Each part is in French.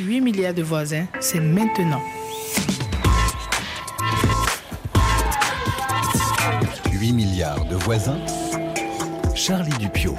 8 milliards de voisins, c'est maintenant. 8 milliards de voisins, Charlie Dupio.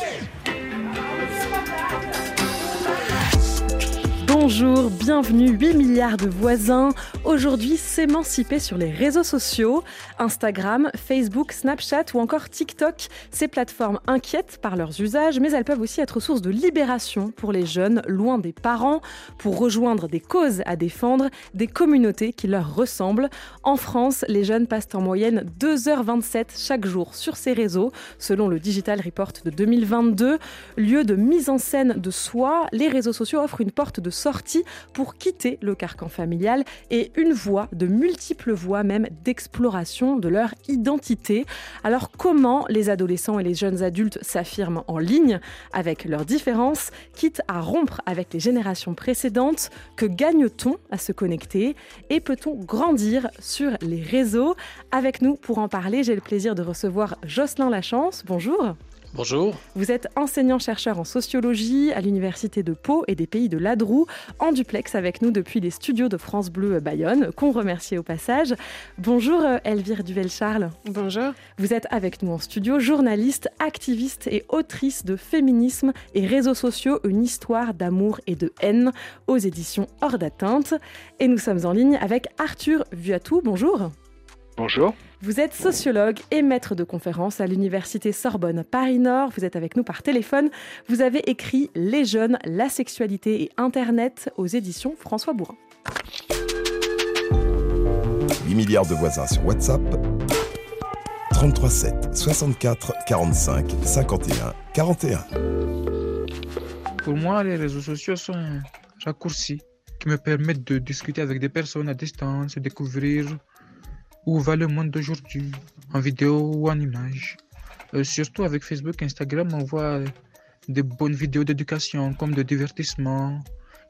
Bonjour, bienvenue 8 milliards de voisins. Aujourd'hui, s'émanciper sur les réseaux sociaux, Instagram, Facebook, Snapchat ou encore TikTok. Ces plateformes inquiètent par leurs usages, mais elles peuvent aussi être source de libération pour les jeunes loin des parents, pour rejoindre des causes à défendre, des communautés qui leur ressemblent. En France, les jeunes passent en moyenne 2h27 chaque jour sur ces réseaux, selon le Digital Report de 2022. Lieu de mise en scène de soi, les réseaux sociaux offrent une porte de sortie pour quitter le carcan familial et une voie, de multiples voies même d'exploration de leur identité. Alors comment les adolescents et les jeunes adultes s'affirment en ligne avec leurs différences, quitte à rompre avec les générations précédentes? Que gagne-t-on à se connecter? Et peut-on grandir sur les réseaux? Avec nous pour en parler, j'ai le plaisir de recevoir Jocelyn Lachance. Bonjour. Bonjour. Vous êtes enseignant-chercheur en sociologie à l'Université de Pau et des Pays de Ladroux, en duplex avec nous depuis les studios de France Bleu Bayonne, qu'on remercie au passage. Bonjour euh, Elvire Duvel-Charles. Bonjour. Vous êtes avec nous en studio, journaliste, activiste et autrice de Féminisme et réseaux sociaux, une histoire d'amour et de haine aux éditions Hors d'atteinte. Et nous sommes en ligne avec Arthur Vuatou. Bonjour. Bonjour. Vous êtes sociologue et maître de conférences à l'Université Sorbonne Paris-Nord. Vous êtes avec nous par téléphone. Vous avez écrit Les jeunes, la sexualité et Internet aux éditions François Bourrin. 8 milliards de voisins sur WhatsApp. 33 7 64 45 51 41. Pour moi, les réseaux sociaux sont un raccourci qui me permettent de discuter avec des personnes à distance, découvrir où va le monde d'aujourd'hui, en vidéo ou en image. Euh, surtout avec Facebook et Instagram, on voit des bonnes vidéos d'éducation comme de divertissement,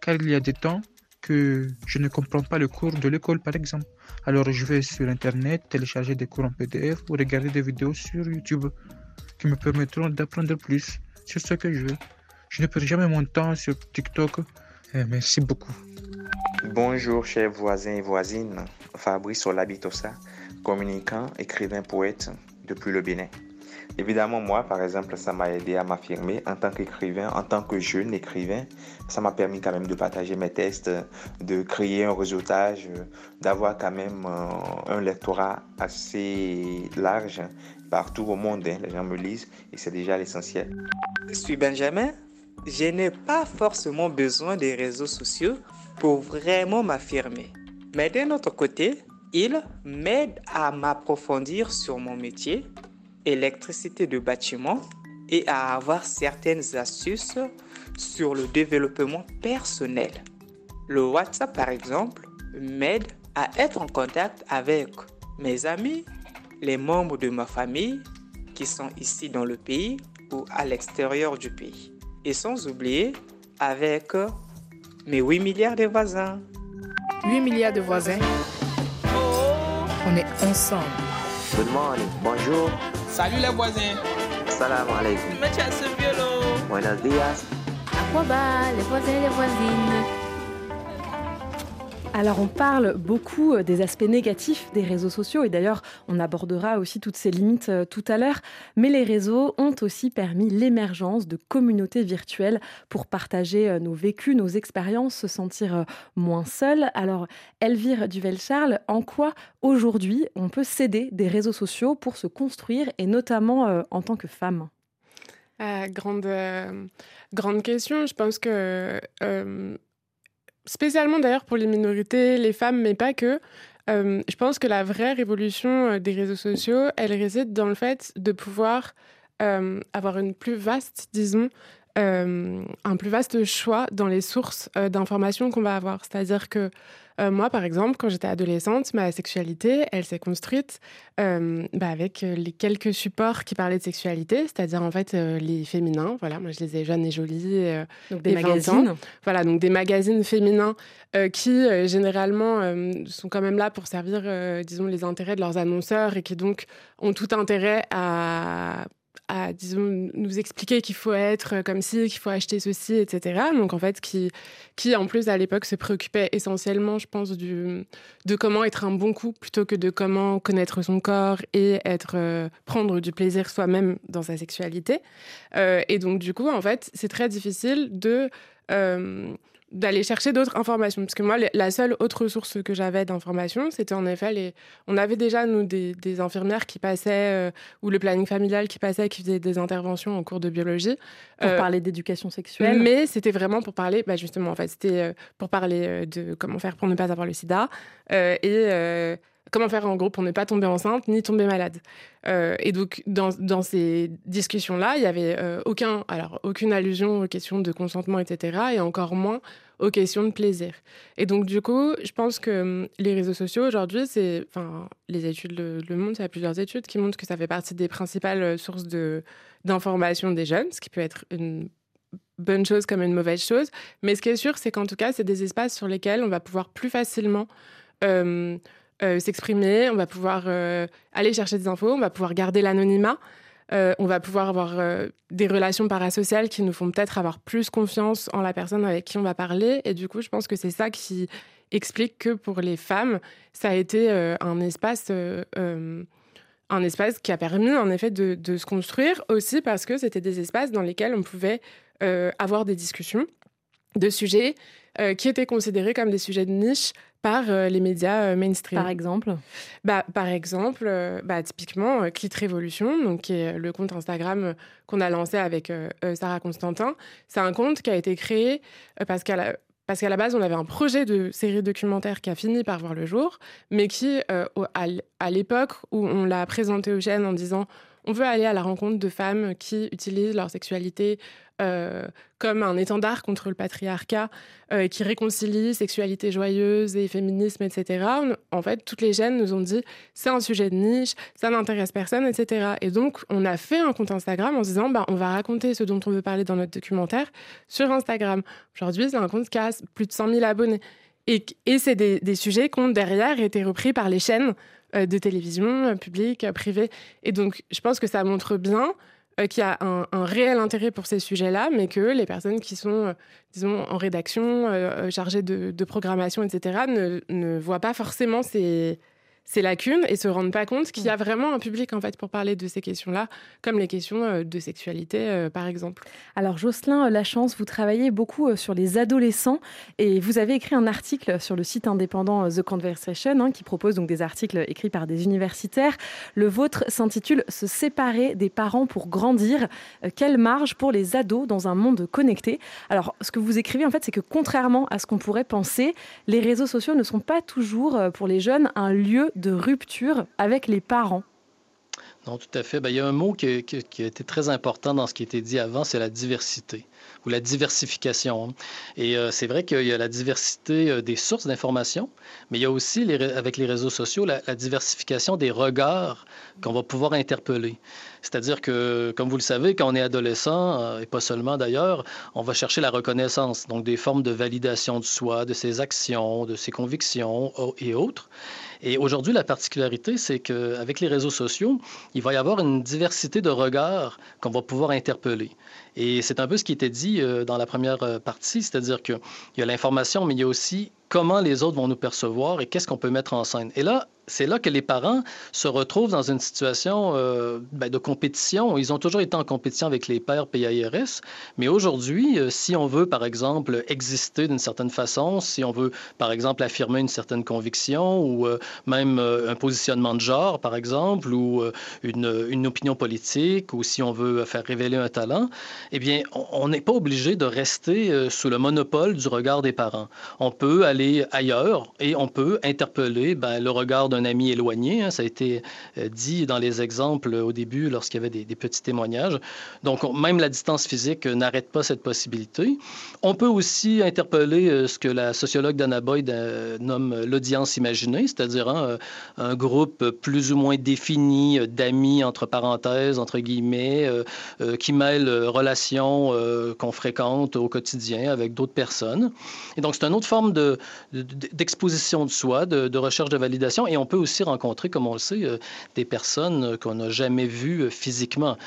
car il y a des temps que je ne comprends pas le cours de l'école par exemple. Alors je vais sur Internet, télécharger des cours en PDF ou regarder des vidéos sur YouTube qui me permettront d'apprendre plus sur ce que je veux. Je ne perds jamais mon temps sur TikTok. Eh, merci beaucoup. Bonjour chers voisins et voisines, Fabrice Olabitosa, communicant, écrivain, poète depuis le Bénin. Évidemment, moi, par exemple, ça m'a aidé à m'affirmer en tant qu'écrivain, en tant que jeune écrivain. Ça m'a permis quand même de partager mes textes, de créer un réseautage, d'avoir quand même euh, un lectorat assez large partout au monde. Hein. Les gens me lisent et c'est déjà l'essentiel. Je suis Benjamin. Je n'ai pas forcément besoin des réseaux sociaux pour vraiment m'affirmer. Mais d'un autre côté, il m'aide à m'approfondir sur mon métier, électricité de bâtiment, et à avoir certaines astuces sur le développement personnel. Le WhatsApp, par exemple, m'aide à être en contact avec mes amis, les membres de ma famille qui sont ici dans le pays ou à l'extérieur du pays. Et sans oublier avec mes 8 milliards de voisins. 8 milliards de voisins. On est ensemble. Good morning. Bonjour. Salut les voisins. Salam alaikum. Buenos días. Aquaba, les voisins et les voisines? Alors on parle beaucoup euh, des aspects négatifs des réseaux sociaux et d'ailleurs on abordera aussi toutes ces limites euh, tout à l'heure, mais les réseaux ont aussi permis l'émergence de communautés virtuelles pour partager euh, nos vécus, nos expériences, se sentir moins seul. Alors Elvire Duvel-Charles, en quoi aujourd'hui on peut céder des réseaux sociaux pour se construire et notamment en tant que femme? Grande, grande question. Je pense que spécialement d'ailleurs pour les minorités, les femmes, mais pas que. Euh, je pense que la vraie révolution euh, des réseaux sociaux, elle réside dans le fait de pouvoir euh, avoir une plus vaste, disons, un plus vaste choix dans les sources d'informations qu'on va avoir. C'est-à-dire que euh, moi, par exemple, quand j'étais adolescente, ma sexualité, elle s'est construite euh, bah, avec euh, les quelques supports qui parlaient de sexualité, c'est-à-dire en fait les féminins. Voilà, moi je les ai jeunes et jolies. donc des magazines. Voilà, donc des magazines féminins qui généralement sont quand même là pour servir, disons, les intérêts de leurs annonceurs et qui donc ont tout intérêt à disons, nous expliquer qu'il faut être comme ci, qu'il faut acheter ceci, etc. Donc, en fait, qui, qui en plus, à l'époque, se préoccupait essentiellement, je pense, du, de comment être un bon coup plutôt que de comment connaître son corps et être, euh, prendre du plaisir soi-même dans sa sexualité. Euh, et donc, du coup, en fait, c'est très difficile de d'aller chercher d'autres informations. Parce que moi, la seule autre source que j'avais d'informations, c'était en effet les. On avait déjà, nous, des, infirmières qui passaient, euh, ou le planning familial qui passait, qui faisait des interventions en cours de biologie. Pour euh, parler d'éducation sexuelle. Mais c'était vraiment pour parler, bah, justement, en fait, c'était euh, pour parler de comment faire pour ne pas avoir le sida. et comment faire en gros pour ne pas tomber enceinte ni tomber malade. Euh, et donc dans, ces discussions-là, il y avait euh, aucun, alors aucune allusion aux questions de consentement, etc. Et encore moins aux questions de plaisir. Et donc du coup, je pense que hum, les réseaux sociaux aujourd'hui, c'est, enfin, les études le, montrent, il y a plusieurs études qui montrent que ça fait partie des principales sources de d'information des jeunes, ce qui peut être une bonne chose comme une mauvaise chose. Mais ce qui est sûr, c'est qu'en tout cas, c'est des espaces sur lesquels on va pouvoir plus facilement euh, s'exprimer, on va pouvoir euh, aller chercher des infos, on va pouvoir garder l'anonymat, euh, on va pouvoir avoir des relations parasociales qui nous font peut-être avoir plus confiance en la personne avec qui on va parler. Et du coup, je pense que c'est ça qui explique que pour les femmes, ça a été un espace un espace qui a permis en effet de, de se construire aussi parce que c'était des espaces dans lesquels on pouvait avoir des discussions de sujets qui étaient considérés comme des sujets de niche par euh, les médias euh, mainstream. Par exemple bah, Par exemple, euh, bah, typiquement, Clit Révolution, donc, qui est le compte Instagram qu'on a lancé avec Sarah Constantin. C'est un compte qui a été créé parce qu'à la, parce qu'à la base, on avait un projet de série documentaire qui a fini par voir le jour, mais qui, à l'époque où on l'a présenté aux chaînes en disant on veut aller à la rencontre de femmes qui utilisent leur sexualité euh, comme un étendard contre le patriarcat euh, qui réconcilie sexualité joyeuse et féminisme, etc. En fait, toutes les jeunes nous ont dit c'est un sujet de niche, ça n'intéresse personne, etc. Et donc, on a fait un compte Instagram en se disant bah, on va raconter ce dont on veut parler dans notre documentaire sur Instagram. Aujourd'hui, c'est un compte qui a plus de 100 000 abonnés. Et, c'est des, sujets qui ont derrière été repris par les chaînes euh, de télévision publiques, privées. Et donc, je pense que ça montre bien euh, qui a un, réel intérêt pour ces sujets-là, mais que les personnes qui sont, euh, disons, en rédaction, euh, chargées de, programmation, etc., ne voient pas forcément ces, ces lacunes et se rendent pas compte qu'il y a mm. vraiment un public en fait pour parler de ces questions-là, comme les questions euh, de sexualité euh, par exemple. Alors Jocelyn Lachance, vous travaillez beaucoup euh, sur les adolescents et vous avez écrit un article sur le site indépendant The Conversation hein, qui propose donc des articles écrits par des universitaires. Le vôtre s'intitule Se séparer des parents pour grandir. Quelle marge pour les ados dans un monde connecté? Alors ce que vous écrivez en fait, c'est que contrairement à ce qu'on pourrait penser, les réseaux sociaux ne sont pas toujours pour les jeunes un lieu de rupture avec les parents non, tout à fait. Ben, il y a un mot qui, a été très important dans ce qui a été dit avant, c'est la diversité ou la diversification. Et euh, c'est vrai qu'il y a la diversité euh, des sources d'information, mais il y a aussi, avec les réseaux sociaux, la, diversification des regards qu'on va pouvoir interpeller. C'est-à-dire que, comme vous le savez, quand on est adolescent, euh, et pas seulement d'ailleurs, on va chercher la reconnaissance, donc des formes de validation de soi, de ses actions, de ses convictions et autres. Et aujourd'hui, la particularité, c'est qu'avec les réseaux sociaux, il va y avoir une diversité de regards qu'on va pouvoir interpeller. Et c'est un peu ce qui était dit euh, dans la première euh, partie, c'est-à-dire qu'il y a l'information, mais il y a aussi comment les autres vont nous percevoir et qu'est-ce qu'on peut mettre en scène. Et là, c'est là que les parents se retrouvent dans une situation euh, ben, de compétition. Ils ont toujours été en compétition avec les pères PAIRS, mais aujourd'hui, si on veut, par exemple, exister d'une certaine façon, si on veut, par exemple, affirmer une certaine conviction ou même un positionnement de genre, par exemple, ou une, opinion politique, ou si on veut faire révéler un talent, eh bien, on n'est pas obligé de rester sous le monopole du regard des parents. On peut aller ailleurs et on peut interpeller ben, le regard d'un ami éloigné. Hein, ça a été euh, dit dans les exemples au début lorsqu'il y avait des, petits témoignages. Donc, même la distance physique n'arrête pas cette possibilité. On peut aussi interpeller euh, ce que la sociologue Dana Boyd euh, nomme l'audience imaginée, c'est-à-dire hein, un groupe plus ou moins défini d'amis, entre parenthèses, entre guillemets, qui mêlent relations qu'on fréquente au quotidien avec d'autres personnes. Et donc, c'est une autre forme de, d'exposition de, soi, de, recherche de validation. Et on peut aussi rencontrer, comme on le sait, des personnes qu'on n'a jamais vues physiquement.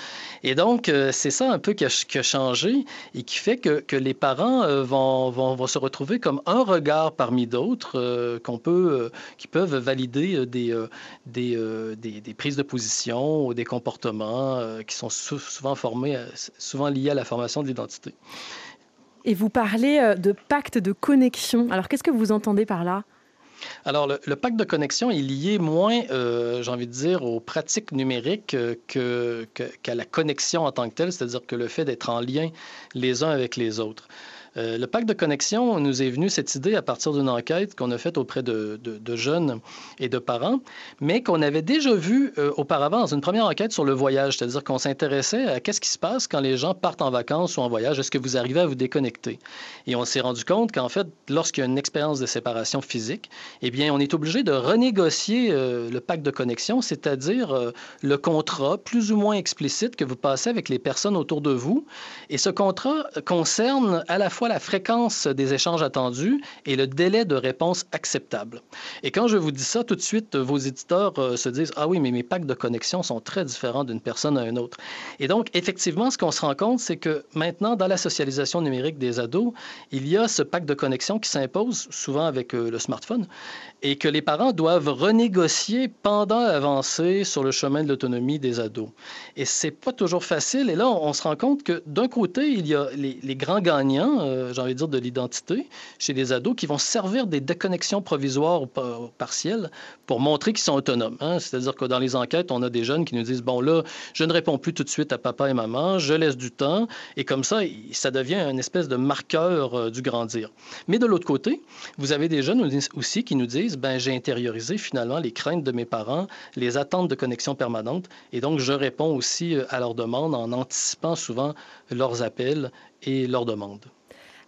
Et donc, c'est ça un peu qui a, changé et qui fait que, les parents vont, se retrouver comme un regard parmi d'autres qu'on peut, qui peuvent valider des, des, prises de position ou des comportements qui sont souvent formés, souvent liés à la formation de l'identité. Et vous parlez euh, de pacte de connexion. Alors, qu'est-ce que vous entendez par là? Alors, le, pacte de connexion est lié moins, euh, j'ai envie de dire, aux pratiques numériques euh, qu'à la connexion en tant que telle, c'est-à-dire que le fait d'être en lien les uns avec les autres. Euh, le pacte de connexion nous est venu cette idée à partir d'une enquête qu'on a faite auprès de, jeunes et de parents, mais qu'on avait déjà vu euh, auparavant dans une première enquête sur le voyage, c'est-à-dire qu'on s'intéressait à qu'est-ce qui se passe quand les gens partent en vacances ou en voyage, est-ce que vous arrivez à vous déconnecter? Et on s'est rendu compte qu'en fait, lorsqu'il y a une expérience de séparation physique, eh bien, on est obligé de renégocier euh, le pacte de connexion, c'est-à-dire le contrat plus ou moins explicite que vous passez avec les personnes autour de vous. Et ce contrat concerne à la fois la fréquence des échanges attendus et le délai de réponse acceptable. Et quand je vous dis ça, tout de suite, vos éditeurs euh, se disent Ah oui, mais mes packs de connexion sont très différents d'une personne à une autre. Et donc, effectivement, ce qu'on se rend compte, c'est que maintenant, dans la socialisation numérique des ados, il y a ce pacte de connexion qui s'impose, souvent avec euh, le smartphone, et que les parents doivent renégocier pendant l'avancée sur le chemin de l'autonomie des ados. Et c'est pas toujours facile. Et là, on, se rend compte que d'un côté, il y a les, les grands gagnants, euh, j'ai envie de dire, de l'identité chez les ados qui vont servir des déconnexions provisoires ou partielles pour montrer qu'ils sont autonomes. Hein. C'est-à-dire que dans les enquêtes, on a des jeunes qui nous disent, bon là, je ne réponds plus tout de suite à papa et maman, je laisse du temps, et comme ça, ça devient une espèce de marqueur euh, du grandir. Mais de l'autre côté, vous avez des jeunes aussi qui nous disent, ben j'ai intériorisé finalement les craintes de mes parents, les attentes de connexion permanente, et donc je réponds aussi euh, à leurs demandes en anticipant souvent leurs appels et leurs demandes.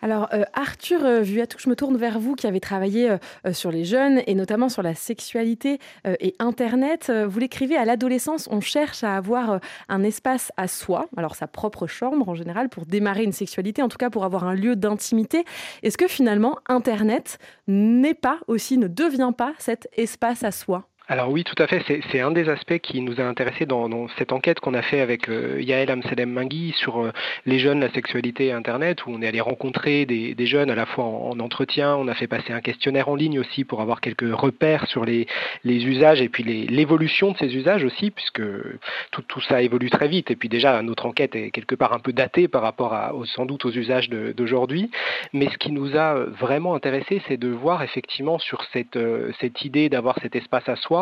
Alors, euh, Arthur euh, Vuatou, je me tourne vers vous qui avez travaillé euh, sur les jeunes et notamment sur la sexualité et Internet. vous l'écrivez à l'adolescence, on cherche à avoir un espace à soi, alors sa propre chambre en général, pour démarrer une sexualité, en tout cas pour avoir un lieu d'intimité. Est-ce que finalement, Internet n'est pas aussi, ne devient pas cet espace à soi? Alors oui, tout à fait. C'est un des aspects qui nous a intéressés dans, cette enquête qu'on a fait avec euh, Yael Amsedem Mangui sur euh, les jeunes, la sexualité et Internet, où on est allé rencontrer des, jeunes à la fois en, entretien, on a fait passer un questionnaire en ligne aussi pour avoir quelques repères sur les, usages et puis l'évolution de ces usages aussi, puisque tout, ça évolue très vite. Et puis déjà, notre enquête est quelque part un peu datée par rapport à, sans doute aux usages d'aujourd'hui. Mais ce qui nous a vraiment intéressé, c'est de voir effectivement sur euh, cette idée d'avoir cet espace à soi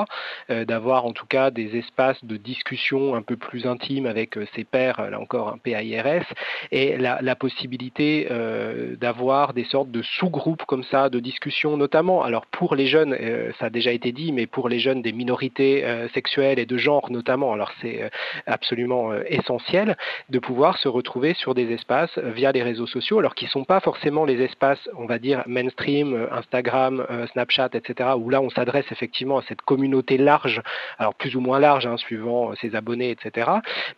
euh, d'avoir en tout cas des espaces de discussion un peu plus intimes avec euh, ses pairs, là encore un PAIRS, et la, possibilité euh, d'avoir des sortes de sous-groupes comme ça de discussion, notamment, alors pour les jeunes, ça a déjà été dit, mais pour les jeunes des minorités sexuelles et de genre notamment, alors c'est absolument essentiel de pouvoir se retrouver sur des espaces via les réseaux sociaux, alors qui ne sont pas forcément les espaces, on va dire, mainstream, Instagram, Snapchat, etc., où là on s'adresse effectivement à cette communauté communauté large, alors plus ou moins large, hein, suivant ses abonnés, etc.,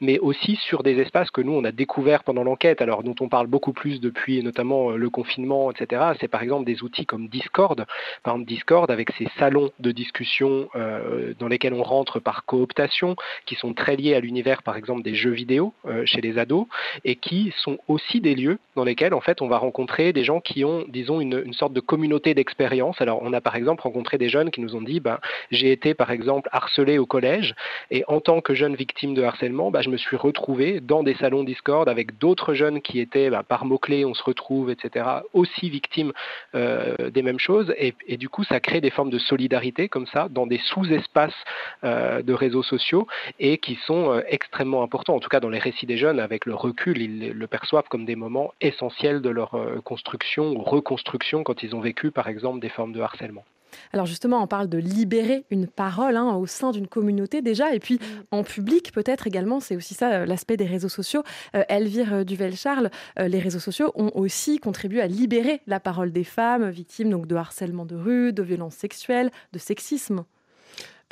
mais aussi sur des espaces que nous, on a découverts pendant l'enquête, alors dont on parle beaucoup plus depuis notamment euh, le confinement, etc., c'est par exemple des outils comme Discord, par exemple Discord avec ses salons de discussion euh, dans lesquels on rentre par cooptation, qui sont très liés à l'univers, par exemple, des jeux vidéo euh, chez les ados, et qui sont aussi des lieux dans lesquels, en fait, on va rencontrer des gens qui ont, disons, une, une sorte de communauté d'expérience. Alors, on a par exemple rencontré des jeunes qui nous ont dit, ben, j'ai par exemple harcelé au collège et en tant que jeune victime de harcèlement, bah, je me suis retrouvé dans des salons Discord avec d'autres jeunes qui étaient bah, par mots-clés, on se retrouve, etc., aussi victimes euh, des mêmes choses et, du coup ça crée des formes de solidarité comme ça dans des sous-espaces euh, de réseaux sociaux et qui sont euh, extrêmement importants, en tout cas dans les récits des jeunes, avec le recul, ils le perçoivent comme des moments essentiels de leur construction ou reconstruction quand ils ont vécu par exemple des formes de harcèlement. Alors justement, on parle de libérer une parole hein, au sein d'une communauté déjà, et puis mm. en public peut-être également, c'est aussi ça euh, l'aspect des réseaux sociaux. Euh, Elvire euh, Duvel-Charles, les réseaux sociaux ont aussi contribué à libérer la parole des femmes victimes donc, de harcèlement de rue, de violences sexuelles, de sexisme.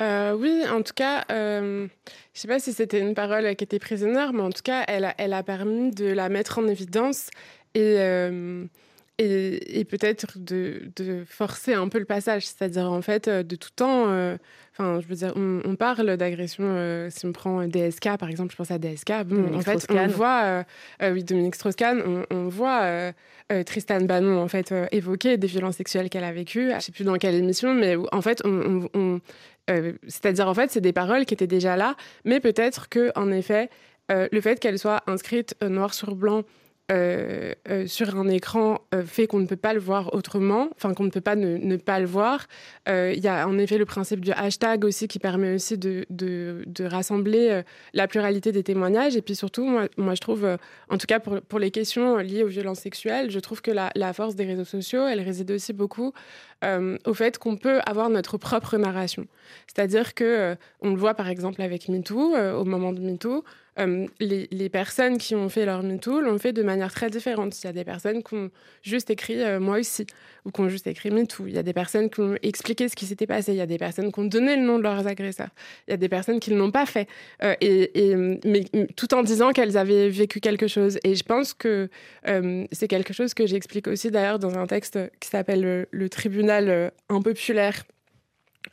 oui, en tout cas, je ne sais pas si c'était une parole qui était prisonnière, mais en tout cas, elle a, elle a permis de la mettre en évidence et et, peut-être de, forcer un peu le passage, c'est-à-dire en fait de tout temps, enfin je veux dire, on, parle d'agression, si on prend DSK par exemple, je pense à DSK, bon, en fait on voit, oui Dominique Strauss-Kahn, on, voit Tristan Bannon en fait évoquer des violences sexuelles qu'elle a vécues, je sais plus dans quelle émission, mais en fait on, c'est-à-dire en fait c'est des paroles qui étaient déjà là, mais peut-être que en effet le fait qu'elles soient inscrites noir sur blanc euh, euh, sur un écran euh, fait qu'on ne peut pas le voir autrement, enfin qu'on ne peut pas ne, pas le voir. Il y a en effet le principe du hashtag aussi qui permet aussi de, de, rassembler la pluralité des témoignages. Et puis surtout, moi, je trouve, en tout cas pour, pour, les questions liées aux violences sexuelles, je trouve que la, la force des réseaux sociaux, elle réside aussi beaucoup au fait qu'on peut avoir notre propre narration. C'est-à-dire que on le voit par exemple avec MeToo, au moment de MeToo, euh, les, personnes qui ont fait leur MeToo l'ont fait de manière très différente. Il y a des personnes qui ont juste écrit euh, moi aussi, ou qui ont juste écrit MeToo. Il y a des personnes qui ont expliqué ce qui s'était passé. Il y a des personnes qui ont donné le nom de leurs agresseurs. Il y a des personnes qui ne l'ont pas fait, euh, et, mais tout en disant qu'elles avaient vécu quelque chose. Et je pense que c'est quelque chose que j'explique aussi d'ailleurs dans un texte qui s'appelle le, tribunal impopulaire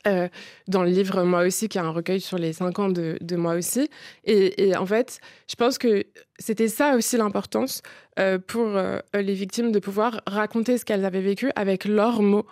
euh, dans le livre Moi aussi, qui a un recueil sur les cinq ans de, Moi aussi. Et, en fait, je pense que c'était ça aussi l'importance euh, pour euh, les victimes de pouvoir raconter ce qu'elles avaient vécu avec leurs mots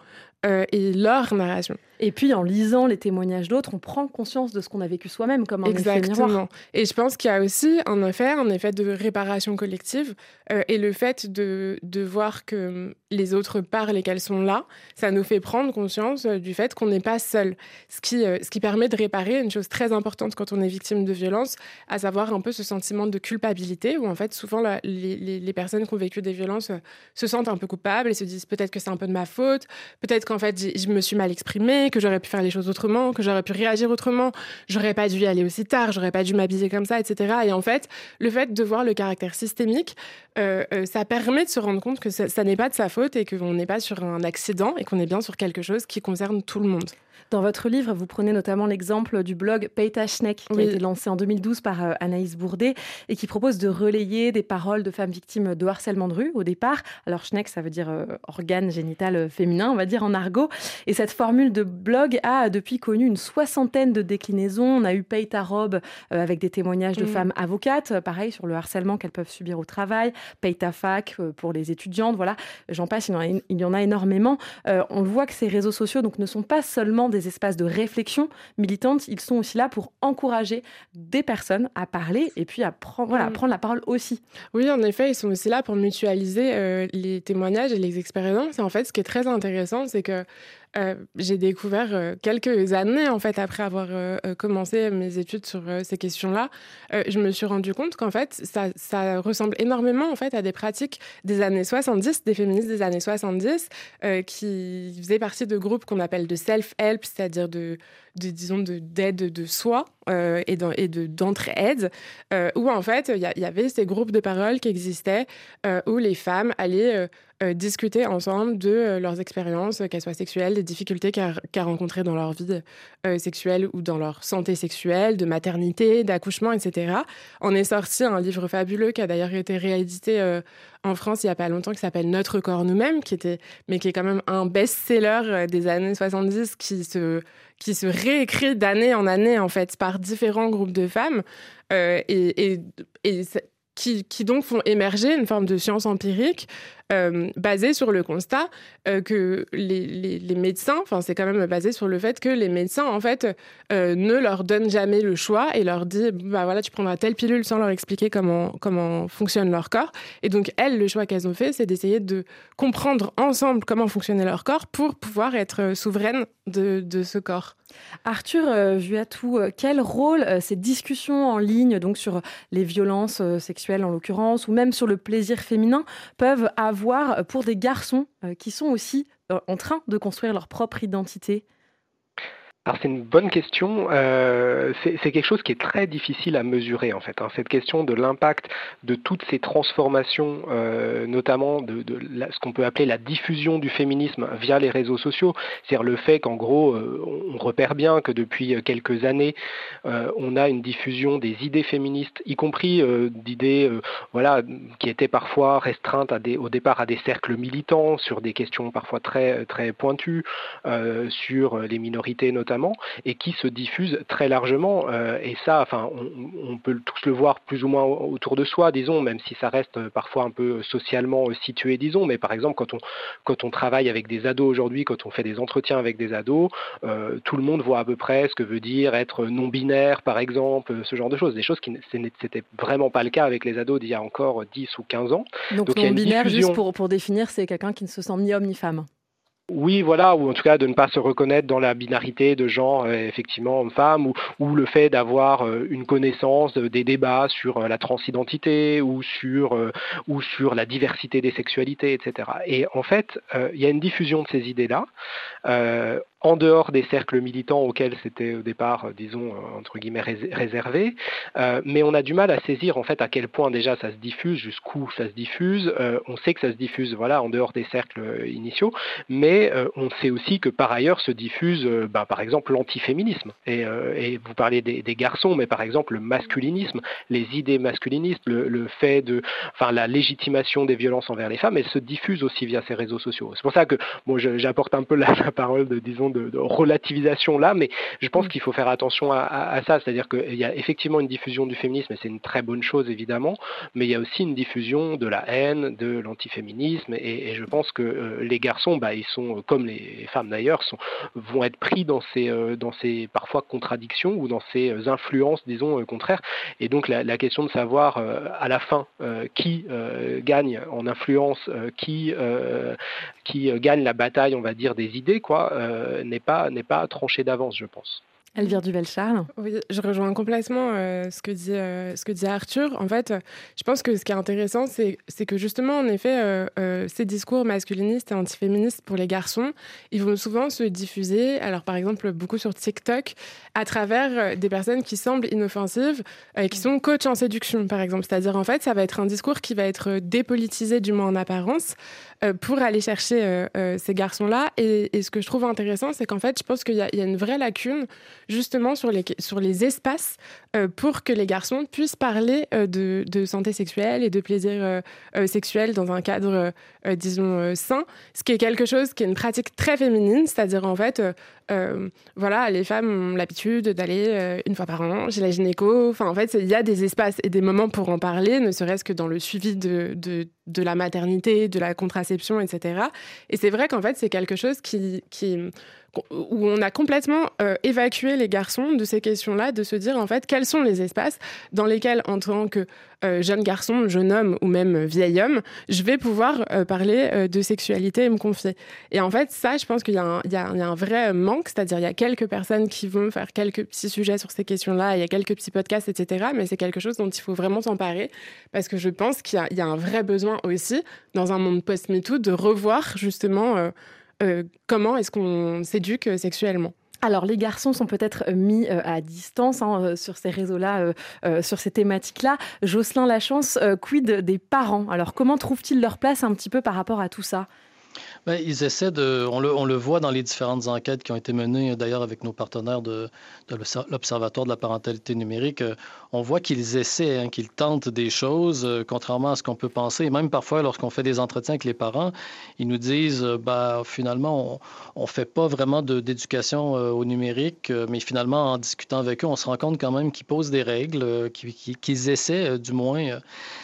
et leur narration. Et puis en lisant les témoignages d'autres, on prend conscience de ce qu'on a vécu soi-même comme un Exactement. effet miroir. Et je pense qu'il y a aussi un effet, un effet de réparation collective euh, et le fait de, de voir que les autres parlent et qu'elles sont là, ça nous fait prendre conscience euh, du fait qu'on n'est pas seul. Ce qui, euh, ce qui permet de réparer une chose très importante quand on est victime de violence, à savoir un peu ce sentiment de culpabilité où en fait souvent les, les, les, personnes qui ont vécu des violences se sentent un peu coupables et se disent peut-être que c'est un peu de ma faute, peut-être qu'en fait je me suis mal exprimée, que j'aurais pu faire les choses autrement, que j'aurais pu réagir autrement, j'aurais pas dû y aller aussi tard, j'aurais pas dû m'habiller comme ça, etc. Et en fait, le fait de voir le caractère systémique, euh, euh, ça permet de se rendre compte que ça, ça n'est pas de sa faute et qu'on n'est pas sur un accident et qu'on est bien sur quelque chose qui concerne tout le monde. Dans votre livre, vous prenez notamment l'exemple du blog Peita Schneck, qui a été lancé en 2012 par euh, Anaïs Bourdet et qui propose de relayer des paroles de femmes victimes de harcèlement de rue au départ. Alors Schneck, ça veut dire euh, organe génital euh, féminin, on va dire en argot. Et cette formule de blog a depuis connu une soixantaine de déclinaisons. On a eu Peita Robe avec des témoignages de mm. femmes avocates, pareil sur le harcèlement qu'elles peuvent subir au travail. Peita Fac pour les étudiantes, voilà. J'en passe, il y en a, il y en a énormément. on voit que ces réseaux sociaux donc ne sont pas seulement des espaces de réflexion militante, ils sont aussi là pour encourager des personnes à parler et puis à prendre, voilà, mm. prendre la parole aussi. Oui, en effet, ils sont aussi là pour mutualiser euh, les témoignages et les expériences. Et en fait, ce qui est très intéressant, c'est que euh, j'ai découvert euh, quelques années en fait après avoir euh, commencé mes études sur ces questions-là, je me suis rendu compte qu'en fait ça, ça, ressemble énormément en fait à des pratiques des années 70, des féministes des années 70 qui faisaient partie de groupes qu'on appelle de self-help, c'est-à-dire de, de, disons d'aide de, soi et d'entraide, où en fait il y, avait ces groupes de parole qui existaient où les femmes allaient euh, discuter ensemble de euh, leurs expériences, qu'elles soient sexuelles, des difficultés qu'elles qu rencontrées dans leur vie euh, sexuelle ou dans leur santé sexuelle, de maternité, d'accouchement, etc. On est sorti un livre fabuleux qui a d'ailleurs été réédité en France il n'y a pas longtemps qui s'appelle Notre corps nous-mêmes, qui était, mais qui est quand même un best-seller des années 70 qui se, qui se réécrit d'année en année en fait par différents groupes de femmes. et, et qui, donc font émerger une forme de science empirique euh, basée sur le constat euh, que les, les, médecins, enfin c'est quand même basé sur le fait que les médecins en fait euh, ne leur donnent jamais le choix et leur disent bah voilà tu prendras telle pilule sans leur expliquer comment comment fonctionne leur corps et donc elles le choix qu'elles ont fait c'est d'essayer de comprendre ensemble comment fonctionnait leur corps pour pouvoir être souveraines de, de ce corps. Arthur euh, Vuatou, euh, quel rôle euh, ces discussions en ligne, donc sur les violences sexuelles en l'occurrence, ou même sur le plaisir féminin, peuvent avoir pour des garçons qui sont aussi en train de construire leur propre identité? C'est une bonne question. Euh, c'est quelque chose qui est très difficile à mesurer en fait. Hein. Cette question de l'impact de toutes ces transformations, euh, notamment de, ce qu'on peut appeler la diffusion du féminisme via les réseaux sociaux, c'est-à-dire le fait qu'en gros euh, on repère bien que depuis quelques années on a une diffusion des idées féministes, y compris d'idées qui étaient parfois restreintes au départ à des cercles militants sur des questions parfois très très pointues sur les minorités notamment et qui se diffuse très largement. Euh, et ça, enfin, on, peut tous le voir plus ou moins autour de soi, disons, même si ça reste parfois un peu socialement situé, disons. Mais par exemple, quand on, quand on travaille avec des ados aujourd'hui, quand on fait des entretiens avec des ados, euh, tout le monde voit à peu près ce que veut dire être non-binaire, par exemple, ce genre de choses. Des choses qui n'étaient vraiment pas le cas avec les ados d'il y a encore 10 ou 15 ans. Donc, non-binaire, juste pour, pour définir, c'est quelqu'un qui ne se sent ni homme ni femme. Oui, voilà, ou en tout cas de ne pas se reconnaître dans la binarité de genre, euh, effectivement, homme-femme, ou, le fait d'avoir euh, une connaissance des débats sur euh, la transidentité ou sur, ou sur la diversité des sexualités, etc. Et en fait, il y a une diffusion de ces idées-là en dehors des cercles militants auxquels c'était au départ, euh, disons, euh, entre guillemets, réservé. Euh, mais on a du mal à saisir en fait à quel point déjà ça se diffuse, jusqu'où ça se diffuse. on sait que ça se diffuse voilà, en dehors des cercles initiaux, mais on sait aussi que par ailleurs se diffuse, bah, par exemple, l'antiféminisme. Et, vous parlez des, garçons, mais par exemple le masculinisme, les idées masculinistes, le, fait de, enfin, la légitimation des violences envers les femmes, elles se diffusent aussi via ces réseaux sociaux. C'est pour ça que bon, j'apporte un peu la, la parole de, disons, de, relativisation là, mais je pense mm. qu'il faut faire attention à, ça. C'est-à-dire qu'il y a effectivement une diffusion du féminisme, et c'est une très bonne chose évidemment, mais il y a aussi une diffusion de la haine, de l'antiféminisme, et, je pense que euh, les garçons, bah, ils sont, comme les femmes d'ailleurs, vont être pris dans ces, euh, dans ces parfois contradictions ou dans ces influences, disons, euh, contraires. Et donc la, question de savoir à la fin qui gagne en influence, qui, qui gagne la bataille, on va dire, des idées, quoi, n'est pas, tranché d'avance, je pense. Elvire Duvel-Charles Oui, je rejoins complètement euh, ce, que dit, euh, ce que dit Arthur. En fait, je pense que ce qui est intéressant, c'est, que justement, en effet, euh, ces discours masculinistes et antiféministes pour les garçons, ils vont souvent se diffuser, alors par exemple, beaucoup sur TikTok, à travers des personnes qui semblent inoffensives et qui sont coach en séduction, par exemple. C'est-à-dire, en fait, ça va être un discours qui va être dépolitisé, du moins en apparence, pour aller chercher ces garçons-là. Et, ce que je trouve intéressant, c'est qu'en fait, je pense qu'il y, y a une vraie lacune justement sur les, sur les espaces euh, pour que les garçons puissent parler euh, de, santé sexuelle et de plaisir euh, sexuel dans un cadre, disons, sain, ce qui est quelque chose qui est une pratique très féminine, c'est-à-dire en fait, voilà, les femmes ont l'habitude d'aller une fois par an chez la gynéco, enfin en fait, il y a des espaces et des moments pour en parler, ne serait-ce que dans le suivi de, de, la maternité, de la contraception, etc. Et c'est vrai qu'en fait, c'est quelque chose qui où on a complètement euh, évacué les garçons de ces questions-là, de se dire en fait quels sont les espaces dans lesquels en tant que euh, jeune garçon, jeune homme ou même vieil homme, je vais pouvoir euh, parler de sexualité et me confier. Et en fait ça, je pense qu'il y, a un vrai manque, c'est-à-dire il y a quelques personnes qui vont faire quelques petits sujets sur ces questions-là, il y a quelques petits podcasts, etc. Mais c'est quelque chose dont il faut vraiment s'emparer parce que je pense qu'il y, a un vrai besoin aussi dans un monde post-MeToo de revoir justement euh, comment est-ce qu'on s'éduque euh, sexuellement alors, les garçons sont peut-être euh, mis à distance hein, sur ces réseaux-là, sur ces thématiques-là. Jocelyn Lachance, quid des parents? Alors, comment trouvent-ils leur place un petit peu par rapport à tout ça? Ben, ils essaient de. On le, on le, voit dans les différentes enquêtes qui ont été menées, d'ailleurs, avec nos partenaires de, de l'Observatoire de la parentalité numérique. Euh, on voit qu'ils essaient, hein, qu'ils tentent des choses, euh, contrairement à ce qu'on peut penser. Et même parfois, lorsqu'on fait des entretiens avec les parents, ils nous disent bah, finalement, on ne fait pas vraiment d'éducation au numérique, mais finalement, en discutant avec eux, on se rend compte quand même qu'ils posent des règles, qu'ils essaient, du moins.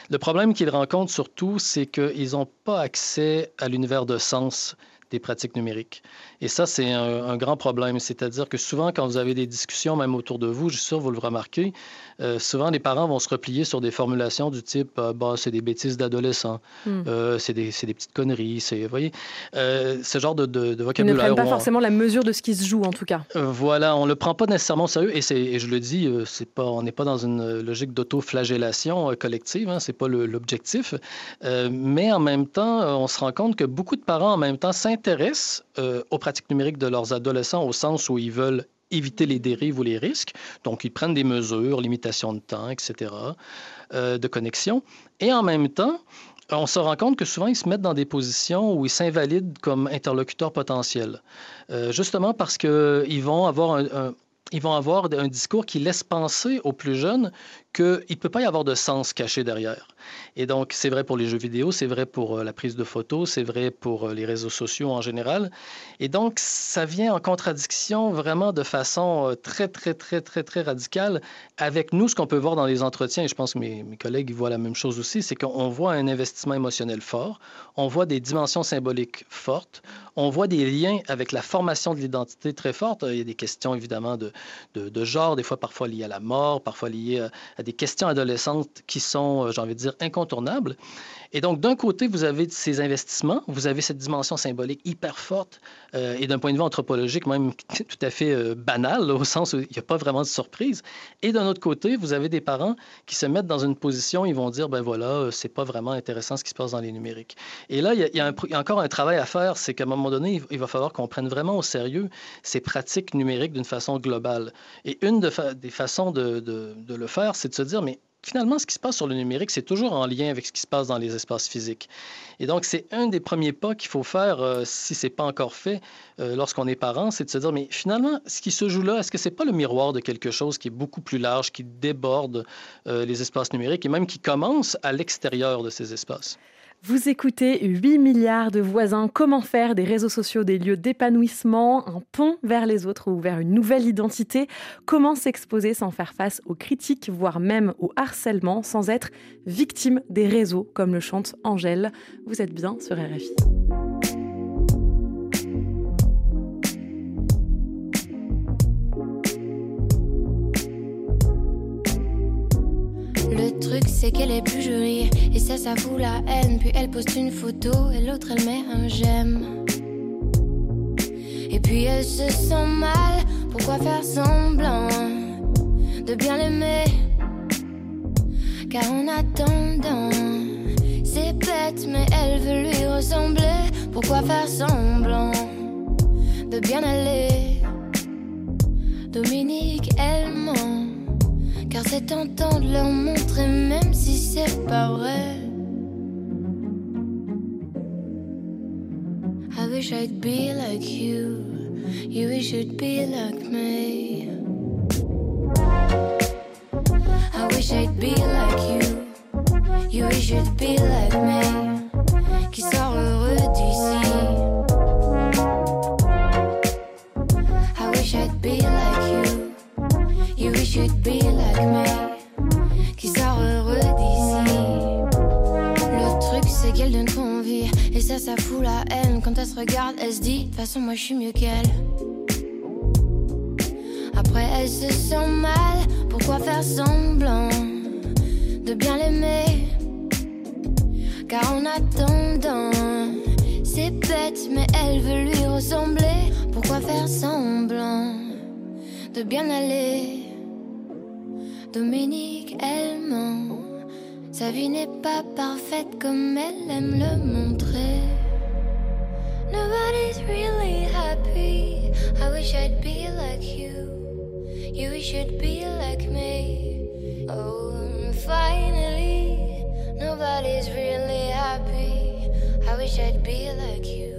Le problème qu'ils rencontrent surtout, c'est qu'ils n'ont pas accès à l'univers de sens des pratiques numériques. Et ça, c'est un, grand problème. C'est-à-dire que souvent, quand vous avez des discussions, même autour de vous, je suis sûr vous le remarquez, euh, souvent les parents vont se replier sur des formulations du type euh, bah, c'est des bêtises d'adolescents, hmm. euh, c'est des, des, petites conneries, c'est, vous voyez, ce genre de, de, vocabulaire. Ils ne prennent pas forcément la mesure de ce qui se joue, en tout cas. voilà, on ne le prend pas nécessairement au sérieux. Et, et je le dis, c'est pas, on n'est pas dans une logique d'auto-flagellation collective, hein, c'est pas l'objectif. mais en même temps, on se rend compte que beaucoup de parents, en même temps, s'intéressent aux pratiques numériques de leurs adolescents au sens où ils veulent éviter les dérives ou les risques. Donc, ils prennent des mesures, limitation de temps, etc., euh, de connexion. Et en même temps, on se rend compte que souvent, ils se mettent dans des positions où ils s'invalident comme interlocuteurs potentiels, euh, justement parce qu'ils vont avoir un, ils vont avoir un discours qui laisse penser aux plus jeunes qu'il ne peut pas y avoir de sens caché derrière. Et donc, c'est vrai pour les jeux vidéo, c'est vrai pour euh, la prise de photos, c'est vrai pour euh, les réseaux sociaux en général. Et donc, ça vient en contradiction vraiment de façon euh, très, très, très, très, très radicale avec nous, ce qu'on peut voir dans les entretiens, et je pense que mes, mes collègues voient la même chose aussi, c'est qu'on voit un investissement émotionnel fort, on voit des dimensions symboliques fortes, on voit des liens avec la formation de l'identité très forte. Il y a des questions évidemment de, de, genre, des fois parfois liées à la mort, parfois liées à, des questions adolescentes qui sont, j'ai envie de dire, incontournables. Et donc, d'un côté, vous avez ces investissements, vous avez cette dimension symbolique hyper forte euh, et d'un point de vue anthropologique même tout à fait euh, banal, au sens où il n'y a pas vraiment de surprise. Et d'un autre côté, vous avez des parents qui se mettent dans une position, ils vont dire, ben voilà, euh, c'est pas vraiment intéressant ce qui se passe dans les numériques. Et là, il y a, encore un travail à faire, c'est qu'à un moment donné, il va falloir qu'on prenne vraiment au sérieux ces pratiques numériques d'une façon globale. Et une des façons de, de le faire, c'est de se dire, mais finalement, ce qui se passe sur le numérique, c'est toujours en lien avec ce qui se passe dans les espaces physiques. Et donc, c'est un des premiers pas qu'il faut faire, euh, si ce n'est pas encore fait, euh, lorsqu'on est parent, c'est de se dire, mais finalement, ce qui se joue là, est-ce que ce n'est pas le miroir de quelque chose qui est beaucoup plus large, qui déborde euh, les espaces numériques et même qui commence à l'extérieur de ces espaces? Vous écoutez 8 milliards de voisins. Comment faire des réseaux sociaux des lieux d'épanouissement, un pont vers les autres ou vers une nouvelle identité? Comment s'exposer sans faire face aux critiques, voire même au harcèlement, sans être victime des réseaux, comme le chante Angèle? Vous êtes bien sur RFI. Truc c'est qu'elle est plus jolie. Et ça ça fout la haine. Puis elle poste une photo et l'autre elle met un j'aime. Et puis elle se sent mal. Pourquoi faire semblant de bien l'aimer? Car en attendant c'est bête mais elle veut lui ressembler. Pourquoi faire semblant de bien aller? Dominique elle ment car c'est tentant de leur montrer même si c'est pas vrai. I wish I'd be like you. You wish you'd be like me. I wish I'd be like you. You wish you'd be like me. Qui sort heureux d'ici. I wish I'd be like you You wish you'd be like me Qui sort heureux d'ici. Le truc c'est qu'elle donne trop envie Et ça ça fout la haine. Quand elle se regarde elle se dit De toute façon moi je suis mieux qu'elle. Après elle se sent mal Pourquoi faire semblant De bien l'aimer? Car en attendant C'est bête mais elle veut lui ressembler. Pourquoi faire semblant De bien aller? Dominique, elle ment. Sa vie n'est pas parfaite comme elle aime le montrer. Nobody's really happy. I wish I'd be like you. You wish you'd be like me. Oh, finally, nobody's really happy. I wish I'd be like. You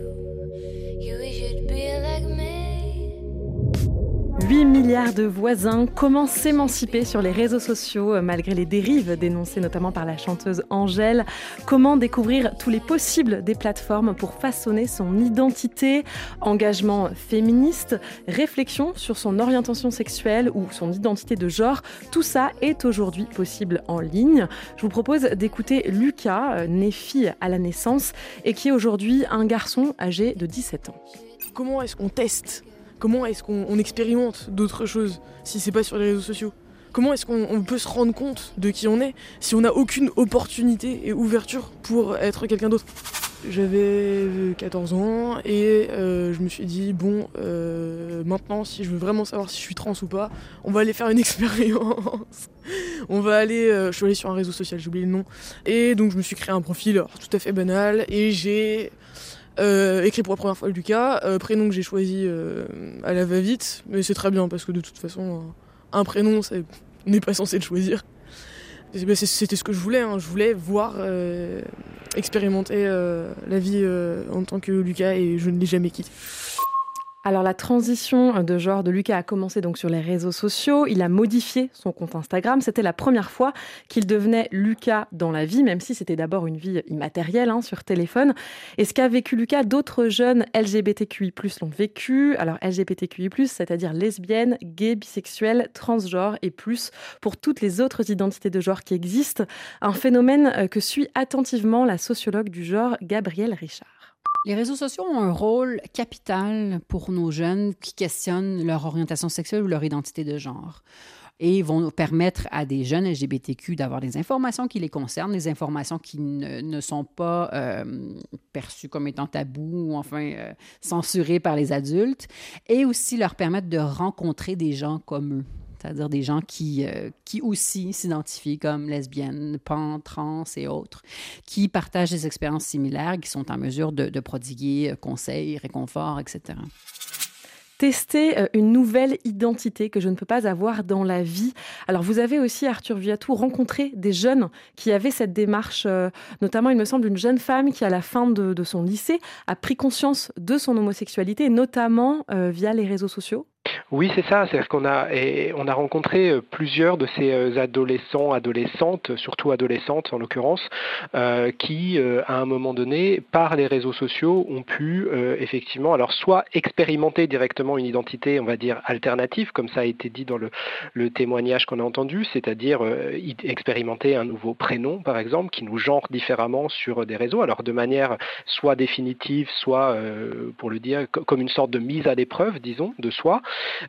8 milliards de voisins, comment s'émanciper sur les réseaux sociaux euh, malgré les dérives dénoncées notamment par la chanteuse Angèle Comment découvrir tous les possibles des plateformes pour façonner son identité? Engagement féministe, réflexion sur son orientation sexuelle ou son identité de genre, tout ça est aujourd'hui possible en ligne. Je vous propose d'écouter Lucas, euh, né fille à la naissance et qui est aujourd'hui un garçon âgé de 17 ans. Comment est-ce qu'on teste Comment est-ce qu'on expérimente d'autres choses si c'est pas sur les réseaux sociaux? Comment est-ce qu'on peut se rendre compte de qui on est si on n'a aucune opportunité et ouverture pour être quelqu'un d'autre? J'avais 14 ans et euh, je me suis dit bon euh, maintenant si je veux vraiment savoir si je suis trans ou pas, on va aller faire une expérience. on va aller, euh, je suis allée sur un réseau social, j'ai oublié le nom, et donc je me suis créé un profil tout à fait banal et j'ai écrit pour la première fois Lucas, prénom que j'ai choisi à la va-vite, mais c'est très bien parce que de toute façon, un prénom, on n'est pas censé le choisir. Bah, c'était ce que je voulais, hein. je voulais voir, expérimenter la vie en tant que Lucas et je ne l'ai jamais quitté. Alors la transition de genre de Lucas a commencé donc sur les réseaux sociaux. Il a modifié son compte Instagram. C'était la première fois qu'il devenait Lucas dans la vie, même si c'était d'abord une vie immatérielle hein, sur téléphone. Et ce qu'a vécu Lucas, d'autres jeunes LGBTQI+ l'ont vécu. Alors LGBTQI+, c'est-à-dire lesbiennes, gays, bisexuels, transgenres et plus pour toutes les autres identités de genre qui existent. Un phénomène euh, que suit attentivement la sociologue du genre Gabrielle Richard. Les réseaux sociaux ont un rôle capital pour nos jeunes qui questionnent leur orientation sexuelle ou leur identité de genre et vont permettre à des jeunes LGBTQ d'avoir des informations qui les concernent, des informations qui ne, sont pas euh, perçues comme étant tabous ou enfin euh, censurées par les adultes, et aussi leur permettre de rencontrer des gens comme eux c'est-à-dire des gens qui, euh, qui aussi s'identifient comme lesbiennes, pan, trans et autres, qui partagent des expériences similaires, qui sont en mesure de, prodiguer euh, conseils, réconfort, etc tester euh, une nouvelle identité que je ne peux pas avoir dans la vie. Alors vous avez aussi, Arthur Viatou, rencontré des jeunes qui avaient cette démarche, notamment il me semble une jeune femme qui à la fin de, son lycée a pris conscience de son homosexualité, notamment via les réseaux sociaux. Oui, c'est ça. C'est-à-dire qu'on a, on a rencontré euh, plusieurs de ces euh, adolescents, adolescentes, surtout adolescentes en l'occurrence, euh, qui, à un moment donné, par les réseaux sociaux, ont pu effectivement, alors soit expérimenter directement une identité, on va dire alternative, comme ça a été dit dans le, le témoignage qu'on a entendu, c'est-à-dire expérimenter un nouveau prénom, par exemple, qui nous genre différemment sur des réseaux, alors de manière soit définitive, soit, pour le dire, comme une sorte de mise à l'épreuve, disons, de soi.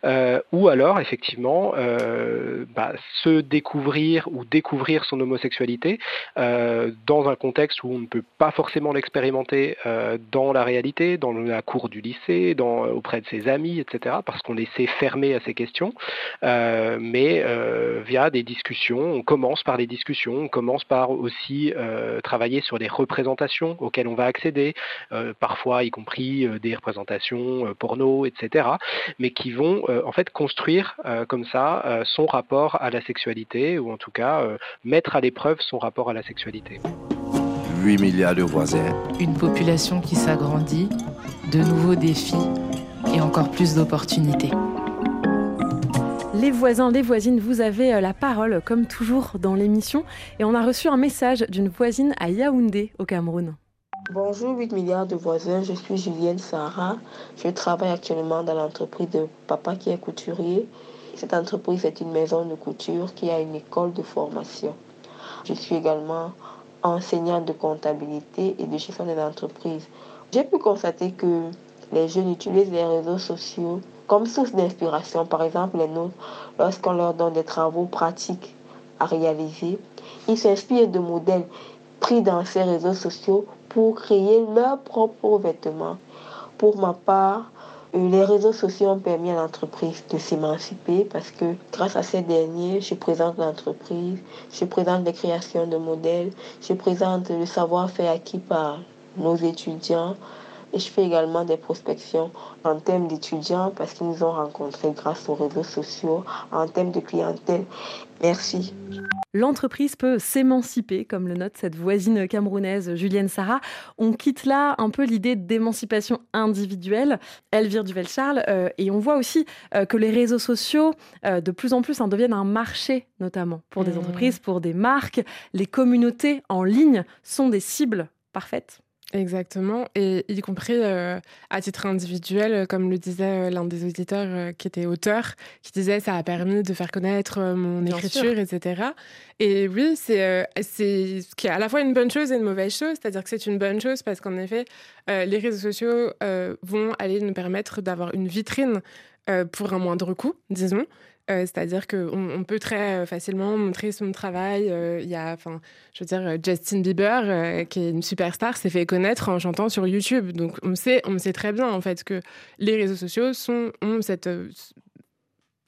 Euh, ou alors effectivement euh, bah, se découvrir ou découvrir son homosexualité euh, dans un contexte où on ne peut pas forcément l'expérimenter dans la réalité, dans la cour du lycée, auprès de ses amis, etc., parce qu'on laissait fermer à ces questions, mais via des discussions, on commence par les discussions, on commence par aussi travailler sur des représentations auxquelles on va accéder, parfois y compris des représentations porno, etc., mais qui vont euh, en fait construire euh, comme ça euh, son rapport à la sexualité ou en tout cas mettre à l'épreuve son rapport à la sexualité. 8 milliards de voisins. Une population qui s'agrandit, de nouveaux défis et encore plus d'opportunités. Les voisins, les voisines, vous avez la parole comme toujours dans l'émission et on a reçu un message d'une voisine à Yaoundé au Cameroun. Bonjour 8 milliards de voisins, je suis Julienne Sarah. Je travaille actuellement dans l'entreprise de papa qui est couturier. Cette entreprise est une maison de couture qui a une école de formation. Je suis également enseignante de comptabilité et de gestion des entreprises. J'ai pu constater que les jeunes utilisent les réseaux sociaux comme source d'inspiration, par exemple les nôtres, lorsqu'on leur donne des travaux pratiques à réaliser. Ils s'inspirent de modèles pris dans ces réseaux sociaux pour créer leurs propres vêtements. Pour ma part, euh, les réseaux sociaux ont permis à l'entreprise de s'émanciper parce que grâce à ces derniers, je présente l'entreprise, je présente les créations de modèles, je présente le savoir-faire acquis par nos étudiants et je fais également des prospections en termes d'étudiants parce qu'ils nous ont rencontrés grâce aux réseaux sociaux, en termes de clientèle. Merci. L'entreprise peut s'émanciper, comme le note cette voisine camerounaise Julienne Sarah. On quitte là un peu l'idée d'émancipation individuelle, Elvire Duvel-Charles, euh, et on voit aussi euh, que les réseaux sociaux, euh, de plus en plus, en deviennent un marché, notamment pour des mmh. entreprises, pour des marques. Les communautés en ligne sont des cibles parfaites. Exactement, et y compris euh, à titre individuel, euh, comme le disait euh, l'un des auditeurs qui était auteur, qui disait ça a permis de faire connaître mon écriture, etc. Et oui, c'est c'est ce qui est à la fois une bonne chose et une mauvaise chose, c'est-à-dire que c'est une bonne chose parce qu'en effet, les réseaux sociaux vont aller nous permettre d'avoir une vitrine pour un moindre coût, disons. Euh, c'est-à-dire qu'on on peut très euh, facilement montrer son travail. Euh, il y a, enfin, je veux dire, Justin Bieber, qui est une superstar, s'est fait connaître en chantant sur YouTube. Donc, on sait, on sait très bien, en fait, que les réseaux sociaux ont cette,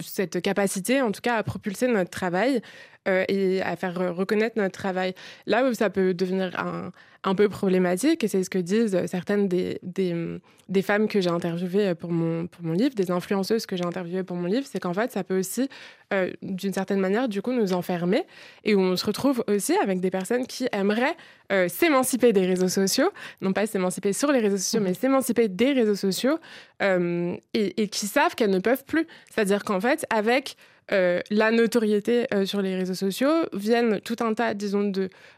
cette capacité, en tout cas, à propulser notre travail. et à faire reconnaître notre travail. Là où ça peut devenir un, un peu problématique, et c'est ce que disent certaines des, des, femmes que j'ai interviewées pour mon, pour mon livre, des influenceuses que j'ai interviewées pour mon livre, c'est qu'en fait, ça peut aussi, euh, d'une certaine manière, du coup, nous enfermer, et où on se retrouve aussi avec des personnes qui aimeraient euh, s'émanciper des réseaux sociaux, non pas s'émanciper sur les réseaux sociaux, mais s'émanciper des réseaux sociaux, euh, et, et, qui savent qu'elles ne peuvent plus. C'est-à-dire qu'en fait, avec euh, la notoriété euh, sur les réseaux sociaux, viennent tout un tas, disons,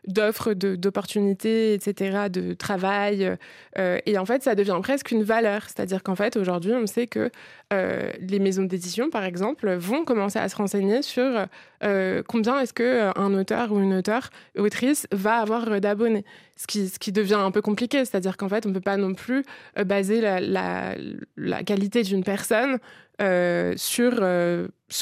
d'offres, d'opportunités, etc., de travail. Euh, et en fait, ça devient presque une valeur. C'est-à-dire qu'en fait, aujourd'hui, on sait que les maisons d'édition, par exemple, vont commencer à se renseigner sur combien est-ce qu'un auteur ou une auteure, autrice, va avoir d'abonnés. Ce qui, ce qui, devient un peu compliqué, c'est-à-dire qu'en fait, on ne peut pas non plus baser la, la qualité d'une personne sur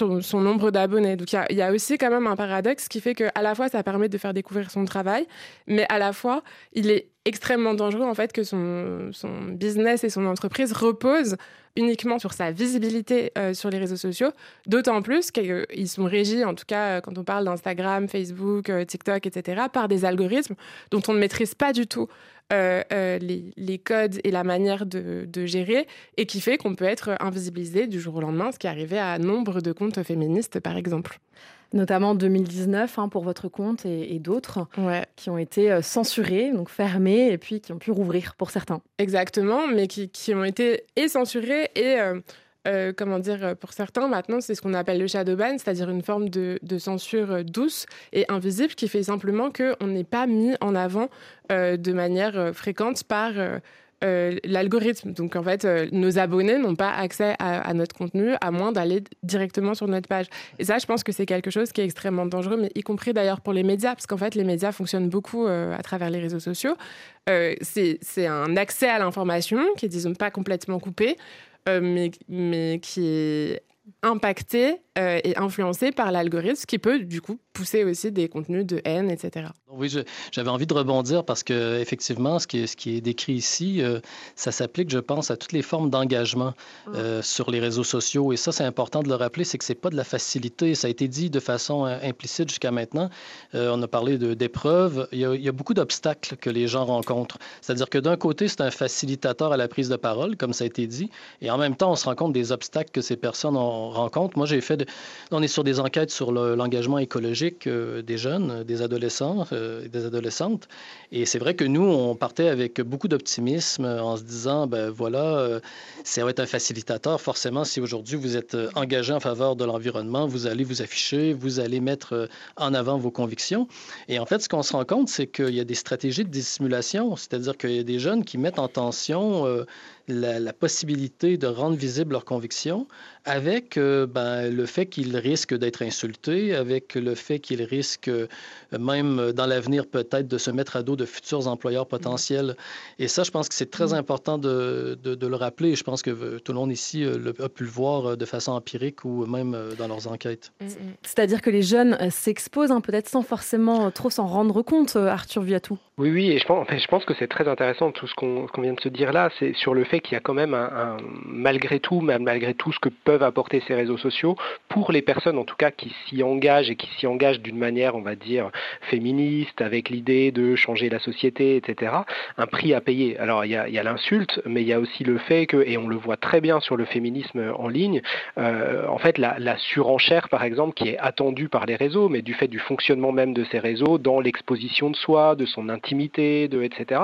euh, son, nombre d'abonnés. Donc il y, a aussi quand même un paradoxe qui fait qu'à la fois ça permet de faire découvrir son travail, mais à la fois il est extrêmement dangereux en fait que son, business et son entreprise reposent uniquement sur sa visibilité euh, sur les réseaux sociaux, d'autant plus qu'ils sont régis, en tout cas quand on parle d'Instagram, Facebook, TikTok, etc., par des algorithmes dont on ne maîtrise pas du tout euh, euh, les, codes et la manière de, gérer, et qui fait qu'on peut être invisibilisé du jour au lendemain, ce qui est arrivé à nombre de comptes féministes, par exemple. Notamment en 2019 hein, pour votre compte et, d'autres qui ont été euh, censurés, donc fermés, et puis qui ont pu rouvrir pour certains. Exactement, mais qui, ont été et censurés et euh, comment dire, euh, pour certains, maintenant, c'est ce qu'on appelle le shadow ban, c'est-à-dire une forme de, censure euh, douce et invisible qui fait simplement qu'on n'est pas mis en avant de manière fréquente par l'algorithme. Donc, en fait, nos abonnés n'ont pas accès à, notre contenu à moins d'aller directement sur notre page. Et ça, je pense que c'est quelque chose qui est extrêmement dangereux, mais y compris d'ailleurs pour les médias, parce qu'en fait, les médias fonctionnent beaucoup à travers les réseaux sociaux. c'est un accès à l'information qui est, disons, pas complètement coupé. Euh, mais, mais qui est impacté euh, et influencé par l'algorithme, qui peut du coup pousser aussi des contenus de haine, etc. Oui, j'avais envie de rebondir parce que effectivement, ce qui est, ce qui est décrit ici, euh, ça s'applique, je pense, à toutes les formes d'engagement euh, sur les réseaux sociaux. Et ça, c'est important de le rappeler, c'est que c'est pas de la facilité. Ça a été dit de façon implicite jusqu'à maintenant. on a parlé d'épreuves. Il, il, y a beaucoup d'obstacles que les gens rencontrent. C'est-à-dire que d'un côté, c'est un facilitateur à la prise de parole, comme ça a été dit, et en même temps, on se rend compte des obstacles que ces personnes rencontrent. Moi, j'ai fait on est sur des enquêtes sur l'engagement écologique euh, des jeunes, des adolescents euh, et des adolescentes. Et c'est vrai que nous, on partait avec beaucoup d'optimisme en se disant, ben voilà, euh, ça va être un facilitateur. Forcément, si aujourd'hui vous êtes engagé en faveur de l'environnement, vous allez vous afficher, vous allez mettre en avant vos convictions. Et en fait, ce qu'on se rend compte, c'est qu'il y a des stratégies de dissimulation, c'est-à-dire qu'il y a des jeunes qui mettent en tension la, possibilité de rendre visible leurs convictions avec euh, ben, le fait qu'ils risquent d'être insultés, avec le fait qu'ils risquent euh, même dans l'avenir peut-être de se mettre à dos de futurs employeurs potentiels. Et ça, je pense que c'est très mm. important de, de, le rappeler. Je pense que euh, tout le monde ici a pu le voir de façon empirique ou même dans leurs enquêtes. Mm, mm. C'est-à-dire que les jeunes s'exposent hein, peut-être sans forcément trop s'en rendre compte, Arthur Viatou. Oui, oui, et je pense, je pense que c'est très intéressant tout ce qu'on vient de se dire là, c'est sur le fait qu'il y a quand même un, malgré tout, malgré tout ce que peuvent apporter ces réseaux sociaux, pour les personnes en tout cas qui s'y engagent et qui s'y engagent d'une manière, on va dire, féministe, avec l'idée de changer la société, etc., un prix à payer. Alors il y a, l'insulte, mais il y a aussi le fait que, et on le voit très bien sur le féminisme en ligne, euh, en fait la surenchère par exemple qui est attendue par les réseaux, mais du fait du fonctionnement même de ces réseaux, dans l'exposition de soi, de son intimité, de, etc.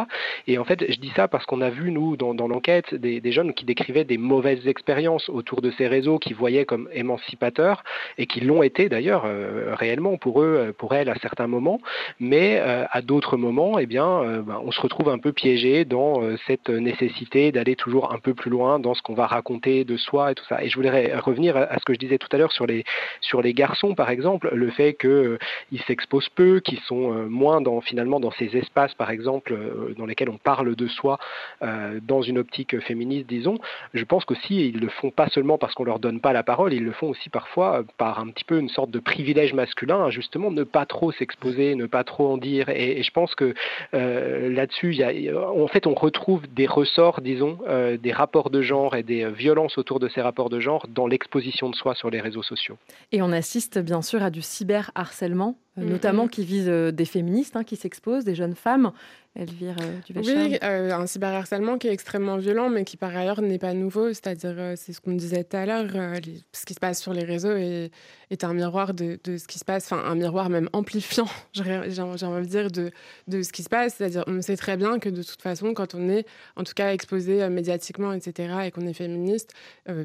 Et en fait, je dis ça parce qu'on a vu, nous, dans, l'enquête, des, jeunes qui décrivaient des mauvaises expériences autour de ces réseaux, qui voyaient comme émancipateurs, et qui l'ont été d'ailleurs euh, réellement pour eux, euh, pour elles, à certains moments. Mais euh, à d'autres moments, eh bien, ben, on se retrouve un peu piégé dans cette nécessité d'aller toujours un peu plus loin dans ce qu'on va raconter de soi et tout ça. Et je voudrais revenir à ce que je disais tout à l'heure sur les, sur les garçons, par exemple, le fait qu'ils s'exposent peu, qu'ils sont moins dans, finalement dans ces espaces, par exemple, dans lesquels on parle de soi dans une optique politiques féministes, disons, je pense qu'aussi ils le font pas seulement parce qu'on leur donne pas la parole, ils le font aussi parfois par un petit peu une sorte de privilège masculin, justement ne pas trop s'exposer, ne pas trop en dire. Et, je pense que là-dessus, en fait, on retrouve des ressorts, disons, des rapports de genre et des violences autour de ces rapports de genre dans l'exposition de soi sur les réseaux sociaux. Et on assiste bien sûr à du cyberharcèlement, euh, notamment mm. qui vise euh, des féministes hein, qui s'exposent, des jeunes femmes. Elvire euh, Oui, euh, un cyberharcèlement qui est extrêmement violent, mais qui par ailleurs n'est pas nouveau. C'est-à-dire, euh, c'est ce qu'on disait tout à l'heure, ce qui se passe sur les réseaux est, est un miroir de, de, ce qui se passe, enfin un miroir même amplifiant, j'ai envie de dire, de, de ce qui se passe. C'est-à-dire, on sait très bien que de toute façon, quand on est en tout cas exposé médiatiquement, etc., et qu'on est féministe,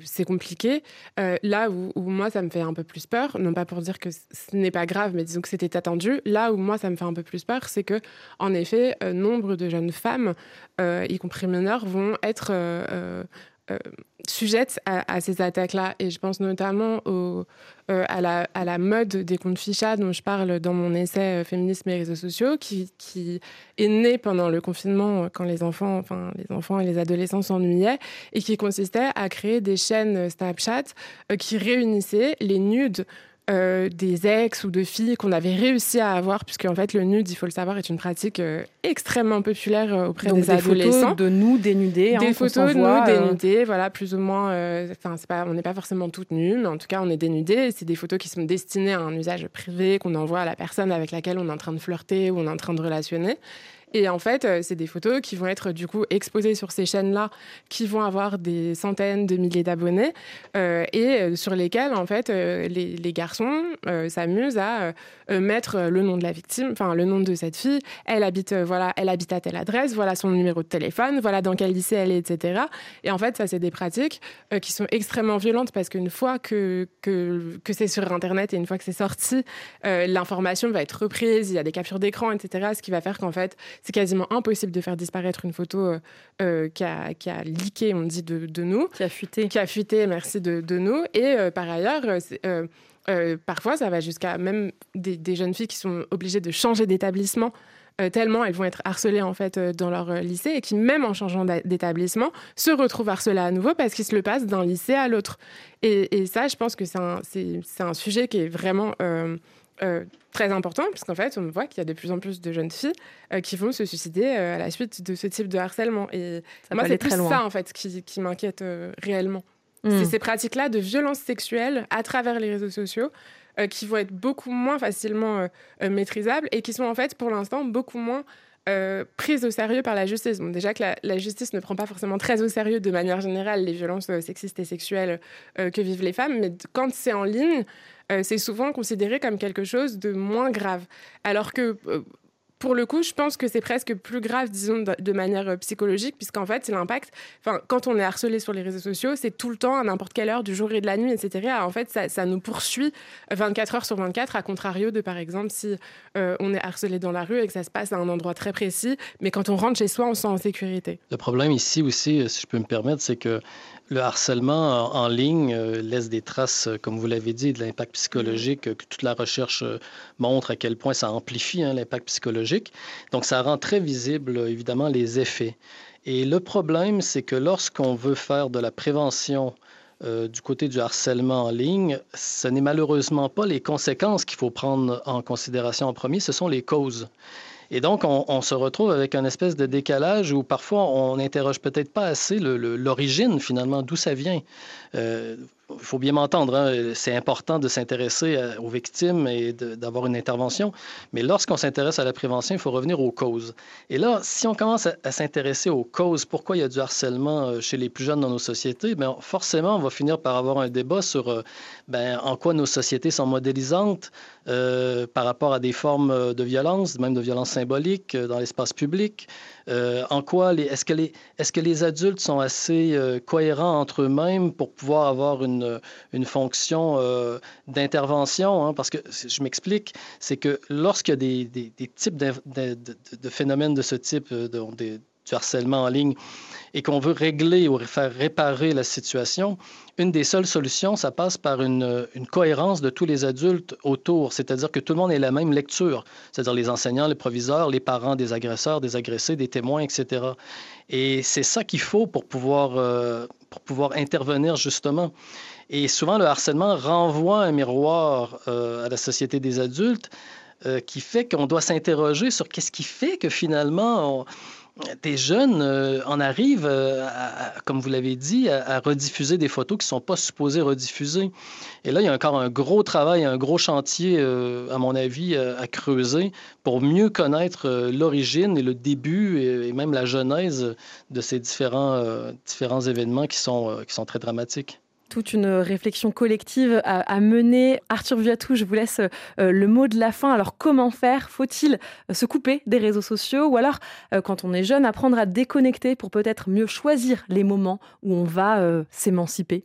c'est compliqué. là où, où, moi, ça me fait un peu plus peur, non pas pour dire que ce n'est pas grave, mais disons que c'était attendu, là où moi, ça me fait un peu plus peur, c'est que, en effet, nombre de jeunes femmes, euh, y compris mineures, vont être euh, euh, sujettes à, ces attaques-là. Et je pense notamment au, à, la, mode des comptes fichas dont je parle dans mon essai Féminisme et réseaux sociaux, qui, qui, est né pendant le confinement quand les enfants, enfin, les enfants et les adolescents s'ennuyaient, et qui consistait à créer des chaînes Snapchat qui réunissaient les nudes euh, des ex ou de filles qu'on avait réussi à avoir, puisque en fait le nude, il faut le savoir, est une pratique euh, extrêmement populaire euh, auprès des, adolescents. Photos de nous dénudés, des photos de nous dénudés, voilà, plus ou moins. Enfin, c'est pas, on n'est pas forcément toutes nues, mais en tout cas, on est dénudés. C'est des photos qui sont destinées à un usage privé qu'on envoie à la personne avec laquelle on est en train de flirter ou on est en train de relationner. Et en fait, euh, c'est des photos qui vont être du coup exposées sur ces chaînes-là, qui vont avoir des centaines de milliers d'abonnés euh, et euh, sur lesquelles en fait les, garçons s'amusent à mettre le nom de la victime, enfin le nom de cette fille. Elle habite, voilà, elle habite à telle adresse, voilà son numéro de téléphone, voilà dans quel lycée elle est, etc. Et en fait, ça c'est des pratiques qui sont extrêmement violentes parce qu'une fois que, que, que c'est sur Internet et une fois que c'est sorti, l'information va être reprise, il y a des captures d'écran, etc. Ce qui va faire qu'en fait c'est quasiment impossible de faire disparaître une photo euh, euh, qui, a, qui a leaké, on dit, de, de, nous. Qui a fuité. Qui a fuité, merci, de, de nous. Et euh, par ailleurs, parfois, ça va jusqu'à même des, des, jeunes filles qui sont obligées de changer d'établissement. tellement elles vont être harcelées en fait dans leur lycée et qui même en changeant d'établissement se retrouvent harcelées à nouveau parce qu'ils se le passent d'un lycée à l'autre et, et, ça je pense que c'est un, un, sujet qui est vraiment euh, très important, puisqu'en fait, on voit qu'il y a de plus en plus de jeunes filles euh, qui vont se suicider euh, à la suite de ce type de harcèlement. Et moi, c'est plus ça, en fait, qui, qui m'inquiète réellement. Hmm. C'est ces pratiques-là de violence sexuelle à travers les réseaux sociaux qui vont être beaucoup moins facilement maîtrisables et qui sont, en fait, pour l'instant, beaucoup moins prises au sérieux par la justice. Bon, déjà que la, la, justice ne prend pas forcément très au sérieux de manière générale les violences sexistes et sexuelles que vivent les femmes, mais quand c'est en ligne, euh, c'est souvent considéré comme quelque chose de moins grave. Alors que euh, pour le coup, je pense que c'est presque plus grave, disons, de, manière euh, psychologique, puisqu'en fait, c'est l'impact. Enfin, quand on est harcelé sur les réseaux sociaux, c'est tout le temps, à n'importe quelle heure du jour et de la nuit, etc. En fait, ça, nous poursuit 24 heures sur 24, à contrario de, par exemple, si on est harcelé dans la rue et que ça se passe à un endroit très précis, mais quand on rentre chez soi, on se sent en sécurité. Le problème ici aussi, si je peux me permettre, c'est que le harcèlement en, ligne euh, laisse des traces, euh, comme vous l'avez dit, de l'impact psychologique, euh, que toute la recherche montre à quel point ça amplifie hein, l'impact psychologique. Donc, ça rend très visible, évidemment, les effets. Et le problème, c'est que lorsqu'on veut faire de la prévention du côté du harcèlement en ligne, ce n'est malheureusement pas les conséquences qu'il faut prendre en considération en premier, ce sont les causes. Et donc, on, se retrouve avec un espèce de décalage où parfois on n'interroge peut-être pas assez l'origine finalement, d'où ça vient. Euh, il faut bien m'entendre, hein, c'est important de s'intéresser aux victimes et d'avoir une intervention, mais lorsqu'on s'intéresse à la prévention, il faut revenir aux causes. Et là, si on commence à, s'intéresser aux causes, pourquoi il y a du harcèlement euh, chez les plus jeunes dans nos sociétés, bien, forcément, on va finir par avoir un débat sur euh, ben, en quoi nos sociétés sont modélisantes euh, par rapport à des formes de violence, même de violence symbolique dans l'espace public. en quoi, est-ce que, est -ce que les adultes sont assez cohérents entre eux-mêmes pour pouvoir avoir une une, fonction euh, d'intervention, hein, parce que je m'explique, c'est que lorsqu'il y a des, types de, phénomènes de ce type, euh, du harcèlement en ligne et qu'on veut régler ou faire réparer la situation, une des seules solutions, ça passe par une, cohérence de tous les adultes autour, c'est-à-dire que tout le monde ait la même lecture, c'est-à-dire les enseignants, les proviseurs, les parents des agresseurs, des agressés, des témoins, etc. Et c'est ça qu'il faut pour pouvoir, euh, pour pouvoir intervenir justement. Et souvent, le harcèlement renvoie un miroir euh, à la société des adultes euh, qui fait qu'on doit s'interroger sur qu'est-ce qui fait que finalement... des jeunes euh, en arrivent, euh, comme vous l'avez dit, à, rediffuser des photos qui ne sont pas supposées rediffuser. Et là, il y a encore un gros travail, un gros chantier, euh, à mon avis, à creuser pour mieux connaître l'origine et le début et, même la genèse de ces différents, différents événements qui sont, qui sont très dramatiques toute une réflexion collective à, mener. Arthur Viatou, je vous laisse euh, le mot de la fin. Alors, comment faire? Faut-il euh, se couper des réseaux sociaux? Ou alors, euh, quand on est jeune, apprendre à déconnecter pour peut-être mieux choisir les moments où on va s'émanciper?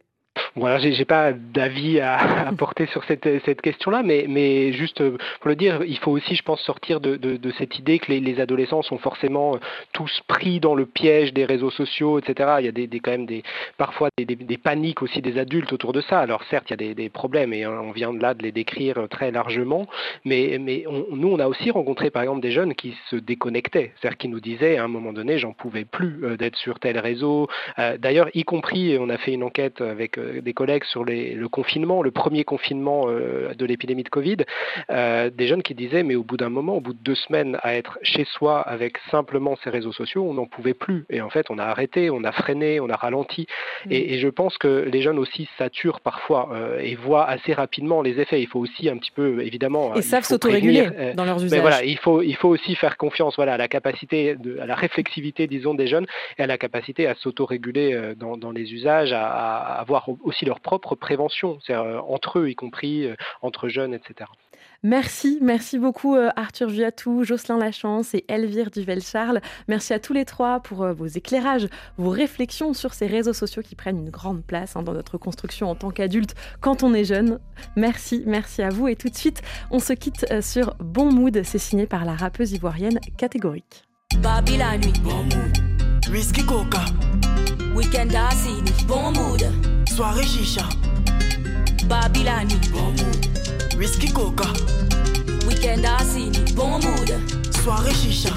Voilà, j'ai pas d'avis à apporter sur cette, cette question-là, mais, mais juste pour le dire, il faut aussi, je pense, sortir de, de, de cette idée que les, les, adolescents sont forcément euh, tous pris dans le piège des réseaux sociaux, etc. Il y a des, des quand même des, parfois des, des, paniques aussi des adultes autour de ça. Alors certes, il y a des, des problèmes et on vient de là de les décrire très largement, mais, mais on, nous, on a aussi rencontré par exemple des jeunes qui se déconnectaient, c'est-à-dire qui nous disaient à un moment donné, j'en pouvais plus euh, d'être sur tel réseau. Euh, d'ailleurs, y compris, on a fait une enquête avec des collègues sur les, le confinement, le premier confinement euh, de l'épidémie de Covid, euh, des jeunes qui disaient, mais au bout d'un moment, au bout de deux semaines à être chez soi avec simplement ces réseaux sociaux, on n'en pouvait plus. Et en fait, on a arrêté, on a freiné, on a ralenti. Mm. Et, je pense que les jeunes aussi saturent parfois euh, et voient assez rapidement les effets. Il faut aussi un petit peu, évidemment... Et savent s'autoréguler dans leurs usages. Mais voilà, il faut, il faut aussi faire confiance voilà, à la capacité, de, à la réflexivité, disons, des jeunes et à la capacité à s'autoréguler dans, dans les usages, à, à avoir aussi leur propre prévention, c'est euh, entre eux, y compris euh, entre jeunes, etc. Merci, merci beaucoup euh, Arthur Viatou, Jocelyn Lachance et Elvire Duvel-Charles. Merci à tous les trois pour vos éclairages, vos réflexions sur ces réseaux sociaux qui prennent une grande place hein, dans notre construction en tant qu'adulte quand on est jeune. Merci, merci à vous. Et tout de suite, on se quitte sur Bon Mood. C'est signé par la rappeuse ivoirienne catégorique. Babi la nuit. Bon mood. Whisky coca. Weekend Bon mood. Soirée chicha. Babi la nuit. Bon mood. Whisky coca. Weekend Assini. Bon mood. Soirée chicha.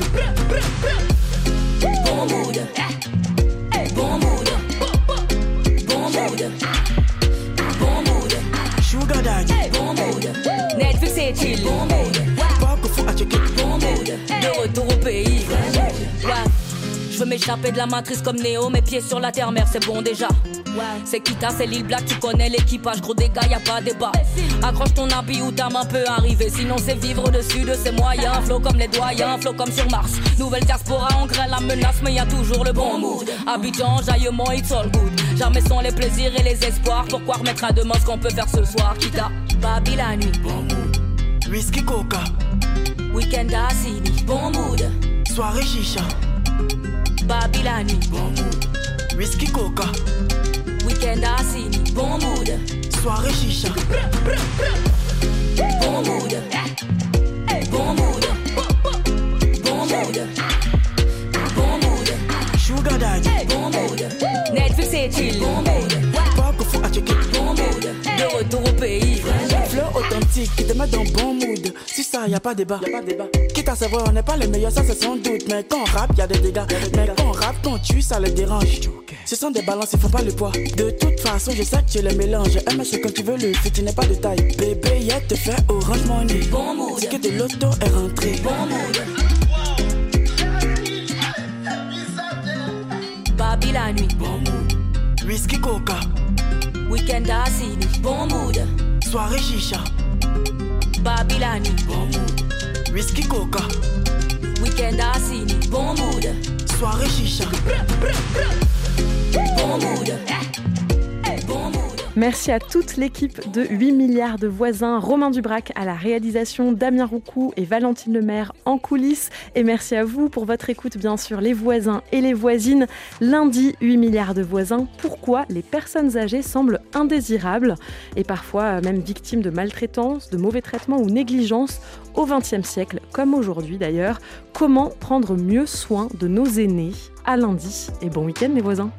Bon mood. Bon mood. Bon mood. Bon mood. Sugar daddy. Bon mood. Netflix et chill. Bon mood. Pas que faut à checker. Bon mood. De retour au pays. Ouais. Je veux m'échapper de la matrice comme Néo, mes pieds sur la terre, mère, c'est bon déjà. C'est Kita, c'est Lil Black, tu connais l'équipage, gros dégâts, y a pas débat. Accroche ton habit ou ta main peut arriver, sinon c'est vivre dessus de ses moyens. Flow comme les doyens, flow comme sur Mars. Nouvelle diaspora, on crée la menace, mais y a toujours le bon mood. Abidjan, jaillement, it's all good. Jamais sont les plaisirs et les espoirs. Pourquoi remettre à demain ce qu'on peut faire ce soir, Kita? Babi la nuit. Bon mood. Whisky Coca. Weekend à Bon mood. Soirée chicha. Babi la nuit. Bon mood. Whisky Coca. Weekend à Bon mood. Soirée chicha. Bon mood. Bon mood. Bon mood. Bon mood. Sugar daddy. Bon mood. Netflix et chill. Bon mood. Pas que faut à checker. Bon mood. De retour au pays. Flow authentique qui te met dans bon mood. Ça, y a pas débat. Y a pas débat. Quitte à savoir, on n'est pas les meilleurs, ça c'est sans doute. Mais quand on rappe, y a des dégâts. Mais quand on rappe, quand tue, ça les dérange. Ce sont des balances, il faut pas le poids. De toute façon, je sais que tu les mélanges. Un c'est quand tu veux le fit, tu n'es pas de taille. Bébé, y'a te fait orange money. Bon mood. que de l'auto est rentré? Bon mood. Babi la nuit. Bon mood. Whisky coca. Weekend à Bon mood. Soirée chicha. Babi la nuit. Bon mood. Whisky coca. Weekend à Bon mood. Soirée chicha. Bon mood. Bon mood. Merci à toute l'équipe de 8 milliards de voisins, Romain Dubrac à la réalisation, Damien Roucou et Valentine Lemaire en coulisses. Et merci à vous pour votre écoute, bien sûr, les voisins et les voisines. Lundi, 8 milliards de voisins. Pourquoi les personnes âgées semblent indésirables et parfois même victimes de maltraitance, de mauvais traitements ou négligence au XXe siècle, comme aujourd'hui d'ailleurs? Comment prendre mieux soin de nos aînés? À lundi et bon week-end les voisins